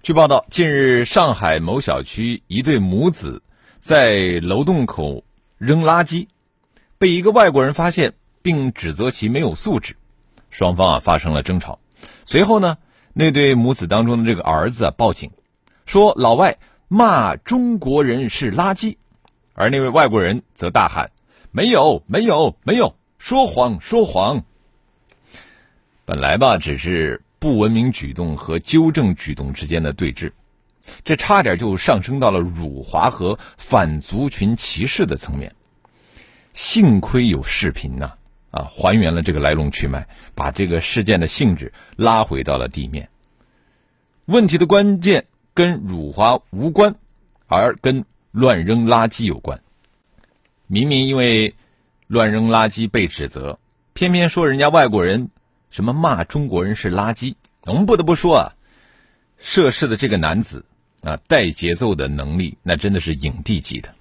据报道，近日上海某小区一对母子在楼洞口扔垃圾。被一个外国人发现，并指责其没有素质，双方啊发生了争吵。随后呢，那对母子当中的这个儿子啊报警，说老外骂中国人是垃圾，而那位外国人则大喊：“没有，没有，没有，说谎，说谎。”本来吧，只是不文明举动和纠正举动之间的对峙，这差点就上升到了辱华和反族群歧视的层面。幸亏有视频呐，啊，还原了这个来龙去脉，把这个事件的性质拉回到了地面。问题的关键跟辱华无关，而跟乱扔垃圾有关。明明因为乱扔垃圾被指责，偏偏说人家外国人什么骂中国人是垃圾。我们不得不说啊，涉事的这个男子啊，带节奏的能力那真的是影帝级的。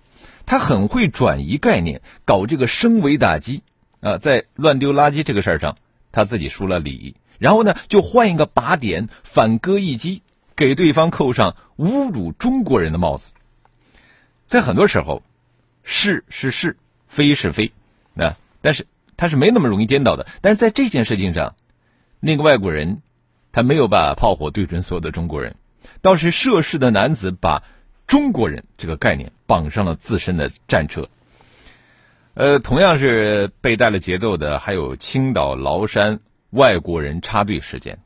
他很会转移概念，搞这个升维打击，啊，在乱丢垃圾这个事儿上，他自己输了理，然后呢，就换一个靶点，反戈一击，给对方扣上侮辱中国人的帽子。在很多时候，是是是，非是非，啊，但是他是没那么容易颠倒的。但是在这件事情上，那个外国人，他没有把炮火对准所有的中国人，倒是涉事的男子把。中国人这个概念绑上了自身的战车。呃，同样是被带了节奏的，还有青岛崂山外国人插队事件。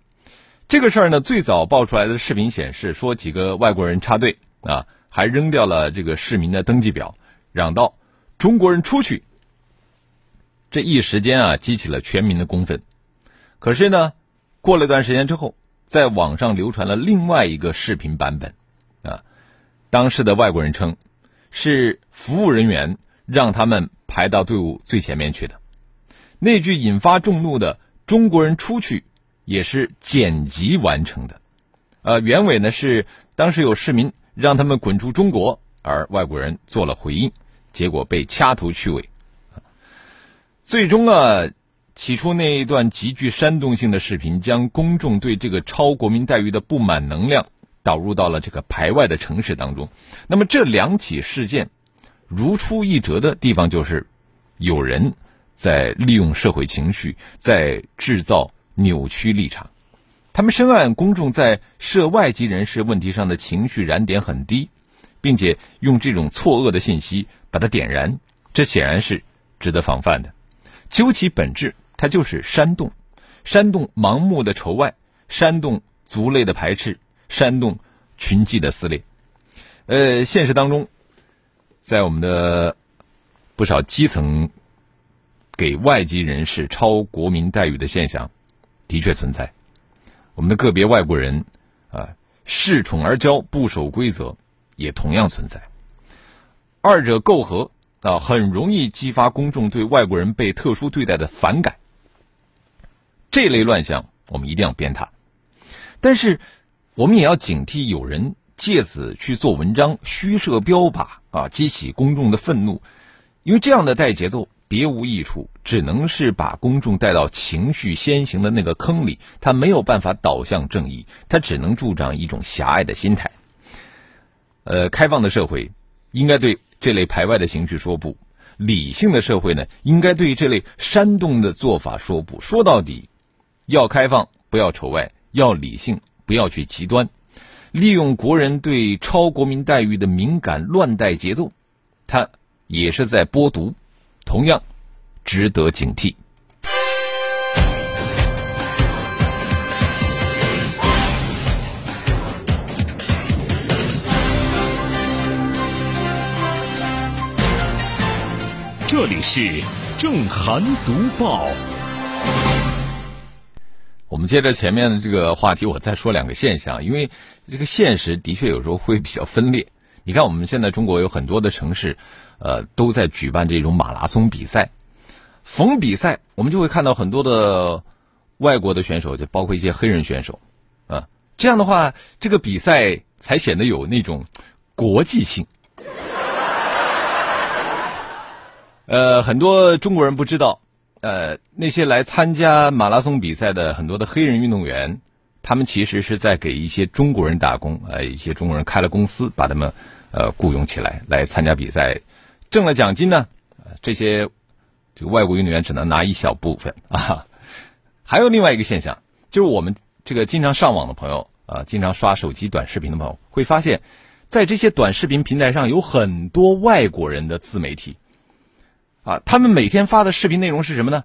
这个事儿呢，最早爆出来的视频显示，说几个外国人插队啊，还扔掉了这个市民的登记表，嚷道：“中国人出去！”这一时间啊，激起了全民的公愤。可是呢，过了段时间之后，在网上流传了另外一个视频版本。啊当时的外国人称，是服务人员让他们排到队伍最前面去的。那句引发众怒的“中国人出去”也是剪辑完成的。呃，原委呢是当时有市民让他们滚出中国，而外国人做了回应，结果被掐头去尾。最终啊，起初那一段极具煽动性的视频，将公众对这个超国民待遇的不满能量。导入到了这个排外的城市当中，那么这两起事件如出一辙的地方就是，有人在利用社会情绪，在制造扭曲立场。他们深谙公众在涉外籍人士问题上的情绪燃点很低，并且用这种错愕的信息把它点燃，这显然是值得防范的。究其本质，它就是煽动，煽动盲目的仇外，煽动族类的排斥。煽动群际的撕裂，呃，现实当中，在我们的不少基层给外籍人士超国民待遇的现象的确存在。我们的个别外国人啊，恃宠而骄、不守规则，也同样存在。二者媾和啊，很容易激发公众对外国人被特殊对待的反感。这类乱象，我们一定要鞭挞。但是。我们也要警惕有人借此去做文章、虚设标靶啊，激起公众的愤怒，因为这样的带节奏别无益处，只能是把公众带到情绪先行的那个坑里，他没有办法导向正义，他只能助长一种狭隘的心态。呃，开放的社会应该对这类排外的形式说不；理性的社会呢，应该对这类煽动的做法说不。说到底，要开放，不要仇外；要理性。不要去极端，利用国人对超国民待遇的敏感乱带节奏，他也是在剥毒，同样值得警惕。这里是正涵读报。我们接着前面的这个话题，我再说两个现象，因为这个现实的确有时候会比较分裂。你看，我们现在中国有很多的城市，呃，都在举办这种马拉松比赛。逢比赛，我们就会看到很多的外国的选手，就包括一些黑人选手，啊，这样的话，这个比赛才显得有那种国际性。呃，很多中国人不知道。呃，那些来参加马拉松比赛的很多的黑人运动员，他们其实是在给一些中国人打工，呃，一些中国人开了公司，把他们呃雇佣起来来参加比赛，挣了奖金呢，这些这个外国运动员只能拿一小部分 啊。还有另外一个现象，就是我们这个经常上网的朋友啊，经常刷手机短视频的朋友会发现，在这些短视频平台上有很多外国人的自媒体。啊，他们每天发的视频内容是什么呢？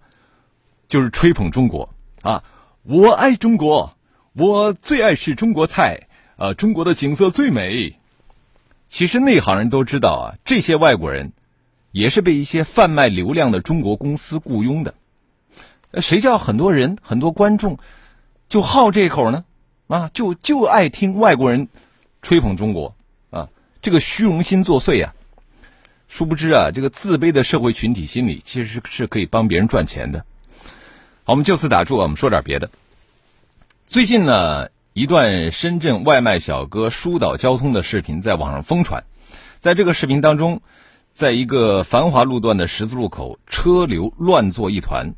就是吹捧中国啊！我爱中国，我最爱吃中国菜啊！中国的景色最美。其实内行人都知道啊，这些外国人也是被一些贩卖流量的中国公司雇佣的。谁叫很多人、很多观众就好这口呢？啊，就就爱听外国人吹捧中国啊！这个虚荣心作祟呀！殊不知啊，这个自卑的社会群体心理其实是是可以帮别人赚钱的。好，我们就此打住，我们说点别的。最近呢，一段深圳外卖小哥疏导交通的视频在网上疯传。在这个视频当中，在一个繁华路段的十字路口，车流乱作一团。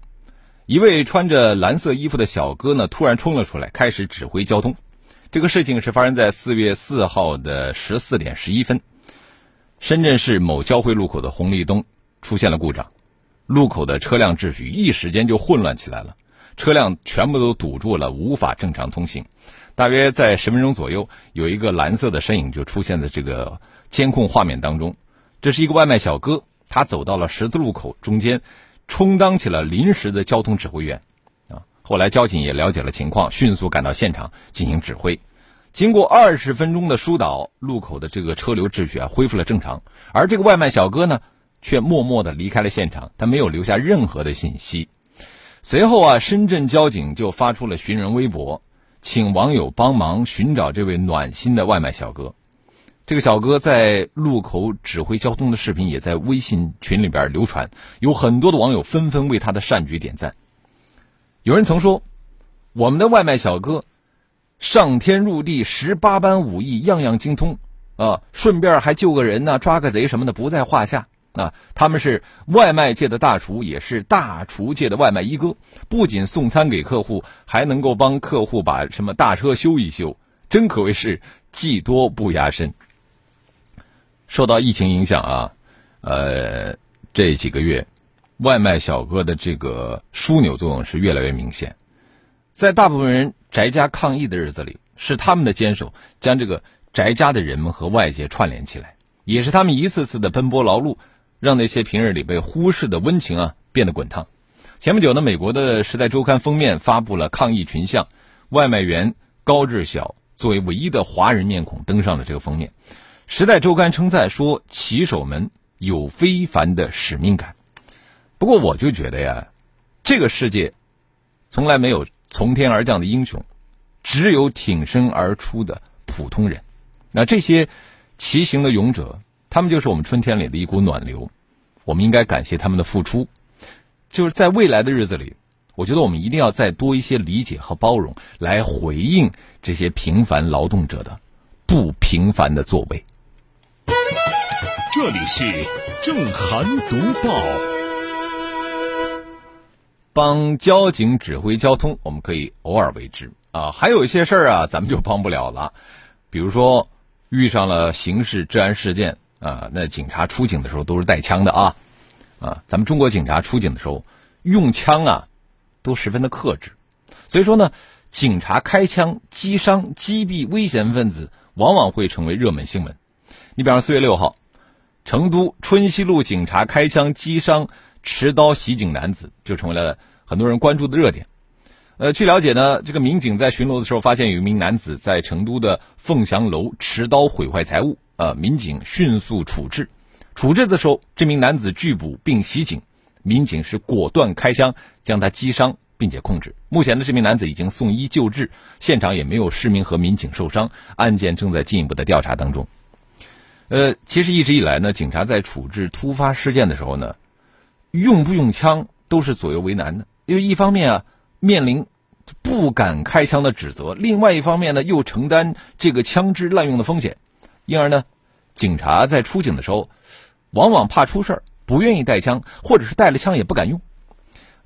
一位穿着蓝色衣服的小哥呢，突然冲了出来，开始指挥交通。这个事情是发生在四月四号的十四点十一分。深圳市某交汇路口的红绿灯出现了故障，路口的车辆秩序一时间就混乱起来了，车辆全部都堵住了，无法正常通行。大约在十分钟左右，有一个蓝色的身影就出现在这个监控画面当中。这是一个外卖小哥，他走到了十字路口中间，充当起了临时的交通指挥员。啊，后来交警也了解了情况，迅速赶到现场进行指挥。经过二十分钟的疏导，路口的这个车流秩序啊恢复了正常。而这个外卖小哥呢，却默默的离开了现场，他没有留下任何的信息。随后啊，深圳交警就发出了寻人微博，请网友帮忙寻找这位暖心的外卖小哥。这个小哥在路口指挥交通的视频也在微信群里边流传，有很多的网友纷纷为他的善举点赞。有人曾说：“我们的外卖小哥。”上天入地，十八般武艺样样精通，啊，顺便还救个人呢，抓个贼什么的不在话下啊。他们是外卖界的大厨，也是大厨界的外卖一哥。不仅送餐给客户，还能够帮客户把什么大车修一修，真可谓是技多不压身。受到疫情影响啊，呃，这几个月，外卖小哥的这个枢纽作用是越来越明显，在大部分人。宅家抗疫的日子里，是他们的坚守将这个宅家的人们和外界串联起来，也是他们一次次的奔波劳碌，让那些平日里被忽视的温情啊变得滚烫。前不久呢，美国的《时代周刊》封面发布了抗疫群像，外卖员高志晓作为唯一的华人面孔登上了这个封面。《时代周刊》称赞说，骑手们有非凡的使命感。不过，我就觉得呀，这个世界从来没有。从天而降的英雄，只有挺身而出的普通人。那这些骑行的勇者，他们就是我们春天里的一股暖流。我们应该感谢他们的付出。就是在未来的日子里，我觉得我们一定要再多一些理解和包容，来回应这些平凡劳动者的不平凡的作为。这里是正涵读报。帮交警指挥交通，我们可以偶尔为之啊。还有一些事儿啊，咱们就帮不了了。比如说，遇上了刑事治安事件啊，那警察出警的时候都是带枪的啊啊。咱们中国警察出警的时候用枪啊，都十分的克制。所以说呢，警察开枪击伤、击毙危险分子，往往会成为热门新闻。你比方说四月六号，成都春熙路警察开枪击伤。持刀袭警男子就成为了很多人关注的热点。呃，据了解呢，这个民警在巡逻的时候发现有一名男子在成都的凤翔楼持刀毁坏财物，呃，民警迅速处置。处置的时候，这名男子拒捕并袭警，民警是果断开枪将他击伤并且控制。目前呢，这名男子已经送医救治，现场也没有市民和民警受伤，案件正在进一步的调查当中。呃，其实一直以来呢，警察在处置突发事件的时候呢，用不用枪都是左右为难的。因为一方面啊，面临不敢开枪的指责；另外一方面呢，又承担这个枪支滥用的风险。因而呢，警察在出警的时候，往往怕出事儿，不愿意带枪，或者是带了枪也不敢用。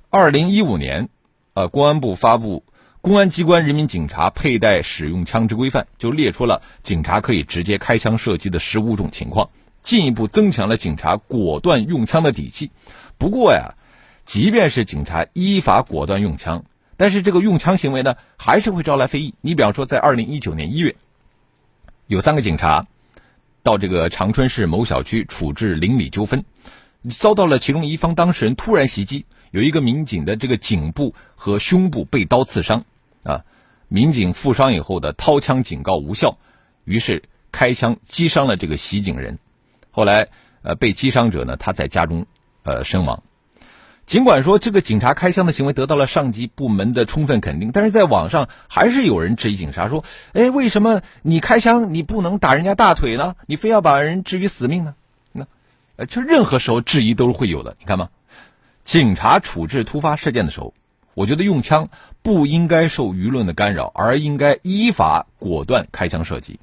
二零一五年，呃，公安部发布。公安机关人民警察佩戴使用枪支规范就列出了警察可以直接开枪射击的十五种情况，进一步增强了警察果断用枪的底气。不过呀，即便是警察依法果断用枪，但是这个用枪行为呢，还是会招来非议。你比方说，在二零一九年一月，有三个警察到这个长春市某小区处置邻里纠纷，遭到了其中一方当事人突然袭击，有一个民警的这个颈部和胸部被刀刺伤。啊，民警负伤以后的掏枪警告无效，于是开枪击伤了这个袭警人。后来，呃，被击伤者呢，他在家中，呃，身亡。尽管说这个警察开枪的行为得到了上级部门的充分肯定，但是在网上还是有人质疑警察说：“哎，为什么你开枪你不能打人家大腿呢？你非要把人置于死命呢？”那，呃，就任何时候质疑都是会有的。你看嘛？警察处置突发事件的时候。我觉得用枪不应该受舆论的干扰，而应该依法果断开枪射击。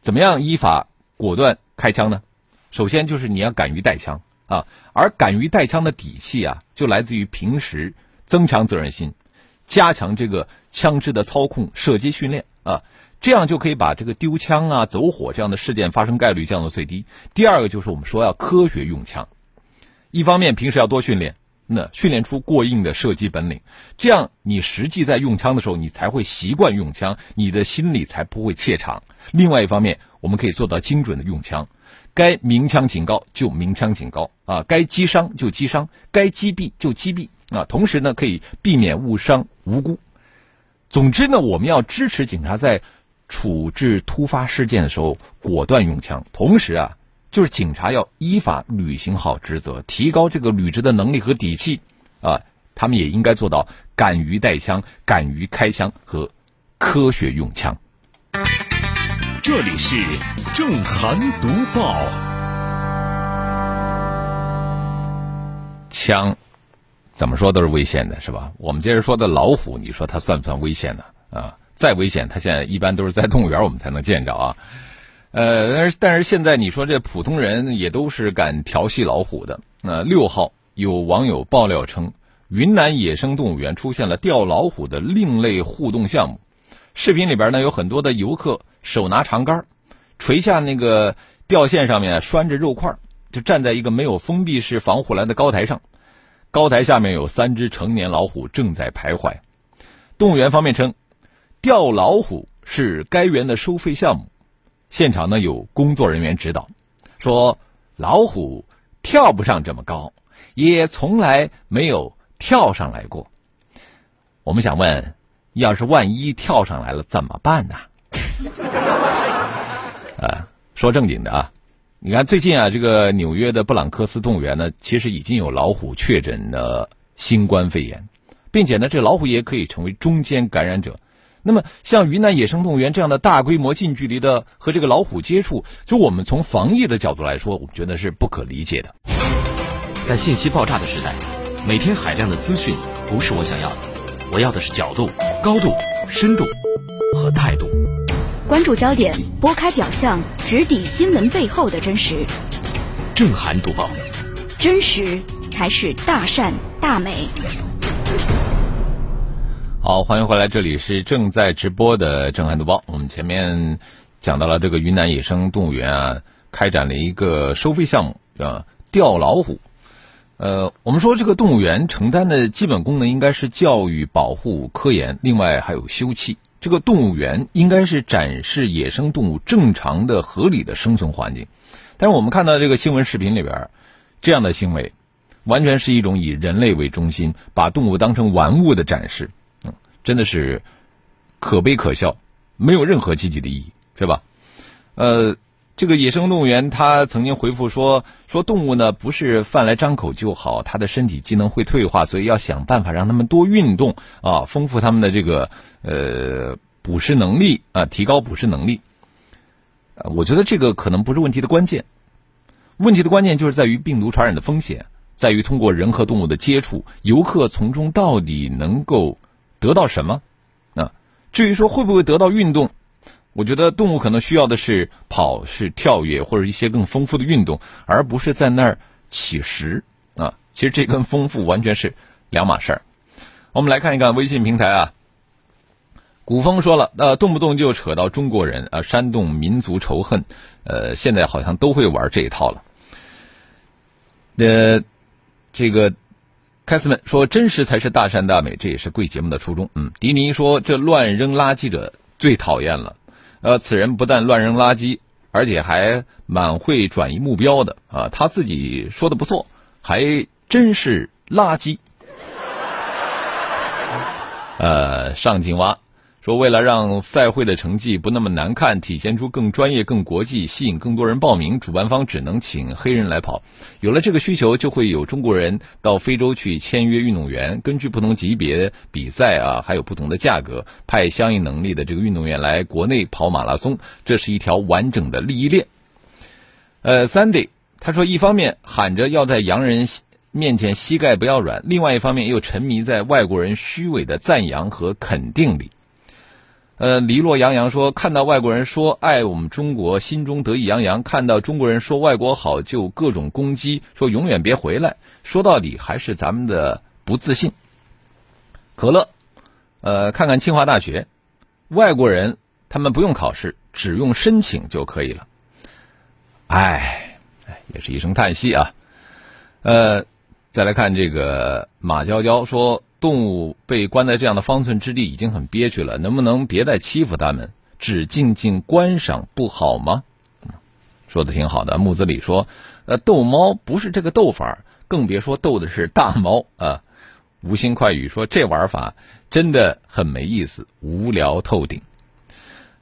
怎么样依法果断开枪呢？首先就是你要敢于带枪啊，而敢于带枪的底气啊，就来自于平时增强责任心，加强这个枪支的操控、射击训练啊，这样就可以把这个丢枪啊、走火这样的事件发生概率降到最低。第二个就是我们说要科学用枪，一方面平时要多训练。那训练出过硬的射击本领，这样你实际在用枪的时候，你才会习惯用枪，你的心里才不会怯场。另外一方面，我们可以做到精准的用枪，该鸣枪警告就鸣枪警告啊，该击伤就击伤，该击毙就击毙啊。同时呢，可以避免误伤无辜。总之呢，我们要支持警察在处置突发事件的时候果断用枪，同时啊。就是警察要依法履行好职责，提高这个履职的能力和底气，啊，他们也应该做到敢于带枪、敢于开枪和科学用枪。这里是正涵读报。枪怎么说都是危险的，是吧？我们接着说的老虎，你说它算不算危险呢？啊，再危险，它现在一般都是在动物园我们才能见着啊。呃，但是但是现在你说这普通人也都是敢调戏老虎的。那六号有网友爆料称，云南野生动物园出现了钓老虎的另类互动项目。视频里边呢有很多的游客手拿长杆，垂下那个钓线上面拴着肉块，就站在一个没有封闭式防护栏的高台上。高台下面有三只成年老虎正在徘徊。动物园方面称，钓老虎是该园的收费项目。现场呢有工作人员指导，说老虎跳不上这么高，也从来没有跳上来过。我们想问，要是万一跳上来了怎么办呢？啊说正经的啊，你看最近啊，这个纽约的布朗克斯动物园呢，其实已经有老虎确诊了新冠肺炎，并且呢，这老虎也可以成为中间感染者。那么，像云南野生动物园这样的大规模、近距离的和这个老虎接触，就我们从防疫的角度来说，我们觉得是不可理解的。在信息爆炸的时代，每天海量的资讯不是我想要的，我要的是角度、高度、深度和态度。关注焦点，拨开表象，直抵新闻背后的真实。震撼读报，真实才是大善大美。好，欢迎回来，这里是正在直播的《震撼读报》。我们前面讲到了这个云南野生动物园啊，开展了一个收费项目啊，钓老虎。呃，我们说这个动物园承担的基本功能应该是教育、保护、科研，另外还有休憩。这个动物园应该是展示野生动物正常的、合理的生存环境。但是我们看到这个新闻视频里边，这样的行为完全是一种以人类为中心，把动物当成玩物的展示。嗯真的是可悲可笑，没有任何积极的意义，是吧？呃，这个野生动物园他曾经回复说：“说动物呢不是饭来张口就好，它的身体机能会退化，所以要想办法让它们多运动啊，丰富它们的这个呃捕食能力啊，提高捕食能力。”我觉得这个可能不是问题的关键，问题的关键就是在于病毒传染的风险，在于通过人和动物的接触，游客从中到底能够得到什么？啊，至于说会不会得到运动？我觉得动物可能需要的是跑、是跳跃或者一些更丰富的运动，而不是在那儿乞食啊。其实这跟丰富完全是两码事儿。我们来看一看微信平台啊，古风说了，呃，动不动就扯到中国人啊，煽动民族仇恨，呃，现在好像都会玩这一套了。呃，这个凯斯们说，真实才是大善大美，这也是贵节目的初衷。嗯，迪尼说，这乱扔垃圾者最讨厌了。呃，此人不但乱扔垃圾，而且还蛮会转移目标的啊！他自己说的不错，还真是垃圾。呃，上井蛙。说为了让赛会的成绩不那么难看，体现出更专业、更国际，吸引更多人报名，主办方只能请黑人来跑。有了这个需求，就会有中国人到非洲去签约运动员，根据不同级别比赛啊，还有不同的价格，派相应能力的这个运动员来国内跑马拉松，这是一条完整的利益链。呃，Sandy 他说，一方面喊着要在洋人面前膝盖不要软，另外一方面又沉迷在外国人虚伪的赞扬和肯定里。呃，黎落洋洋说，看到外国人说爱我们中国，心中得意洋洋；看到中国人说外国好，就各种攻击，说永远别回来。说到底，还是咱们的不自信。可乐，呃，看看清华大学，外国人他们不用考试，只用申请就可以了。唉，也是一声叹息啊。呃，再来看这个马娇娇说。动物被关在这样的方寸之地已经很憋屈了，能不能别再欺负它们，只静静观赏不好吗？说的挺好的。木子李说：“呃，逗猫不是这个逗法，更别说逗的是大猫啊。”无心快语说：“这玩法真的很没意思，无聊透顶。”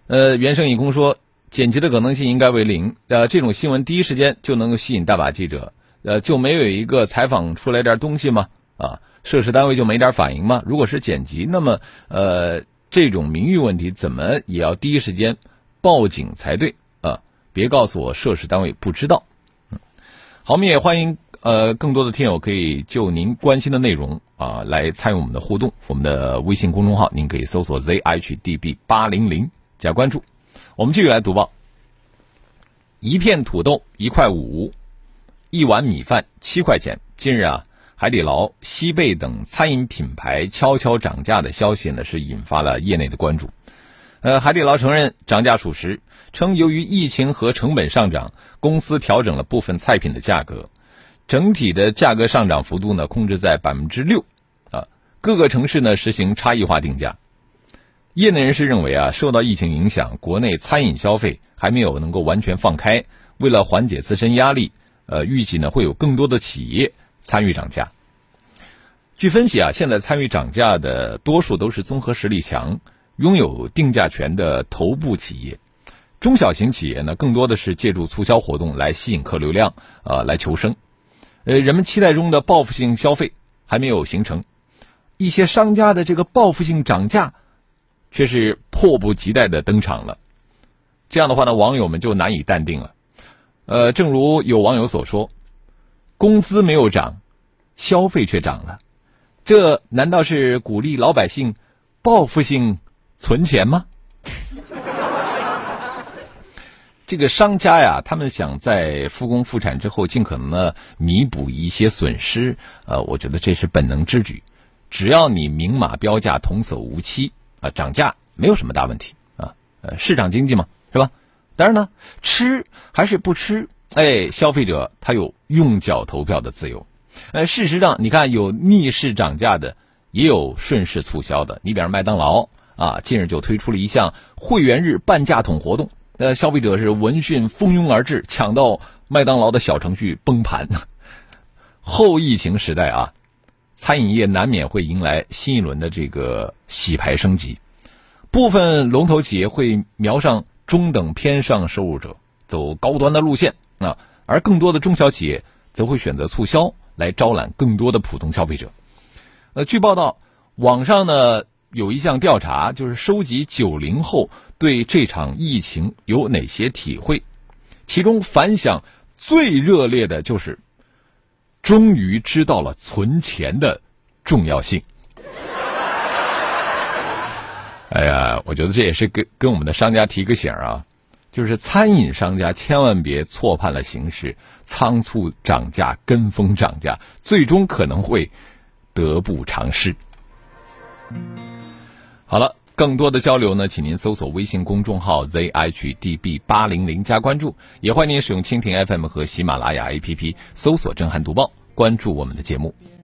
呃，原生一空说：“剪辑的可能性应该为零。呃，这种新闻第一时间就能够吸引大把记者，呃，就没有一个采访出来点东西吗？啊？”涉事单位就没点反应吗？如果是剪辑，那么呃，这种名誉问题怎么也要第一时间报警才对啊！别告诉我涉事单位不知道。嗯，好，我们也欢迎呃更多的听友可以就您关心的内容啊来参与我们的互动。我们的微信公众号您可以搜索 zhdb 八零零加关注。我们继续来读报。一片土豆一块五，一碗米饭七块钱。近日啊。海底捞、西贝等餐饮品牌悄悄涨价的消息呢，是引发了业内的关注。呃，海底捞承认涨价属实，称由于疫情和成本上涨，公司调整了部分菜品的价格，整体的价格上涨幅度呢控制在百分之六。啊，各个城市呢实行差异化定价。业内人士认为啊，受到疫情影响，国内餐饮消费还没有能够完全放开，为了缓解自身压力，呃，预计呢会有更多的企业。参与涨价。据分析啊，现在参与涨价的多数都是综合实力强、拥有定价权的头部企业，中小型企业呢，更多的是借助促销活动来吸引客流量，呃，来求生。呃，人们期待中的报复性消费还没有形成，一些商家的这个报复性涨价，却是迫不及待的登场了。这样的话呢，网友们就难以淡定了。呃，正如有网友所说。工资没有涨，消费却涨了，这难道是鼓励老百姓报复性存钱吗？这个商家呀，他们想在复工复产之后尽可能的弥补一些损失，呃，我觉得这是本能之举。只要你明码标价，童叟无欺啊，涨价没有什么大问题啊，呃，市场经济嘛，是吧？当然呢，吃还是不吃。哎，消费者他有用脚投票的自由。呃，事实上，你看有逆势涨价的，也有顺势促销的。你比方麦当劳啊，近日就推出了一项会员日半价桶活动。呃，消费者是闻讯蜂拥而至，抢到麦当劳的小程序崩盘。后疫情时代啊，餐饮业难免会迎来新一轮的这个洗牌升级。部分龙头企业会瞄上中等偏上收入者。走高端的路线啊，而更多的中小企业则会选择促销来招揽更多的普通消费者。呃，据报道，网上呢有一项调查，就是收集九零后对这场疫情有哪些体会，其中反响最热烈的就是终于知道了存钱的重要性。哎呀，我觉得这也是跟跟我们的商家提个醒啊，就是餐饮商家千万别错判了形势，仓促涨价、跟风涨价，最终可能会得不偿失。好了，更多的交流呢，请您搜索微信公众号 zhdb 八零零加关注，也欢迎您使用蜻蜓 FM 和喜马拉雅 APP 搜索“震撼读报”，关注我们的节目。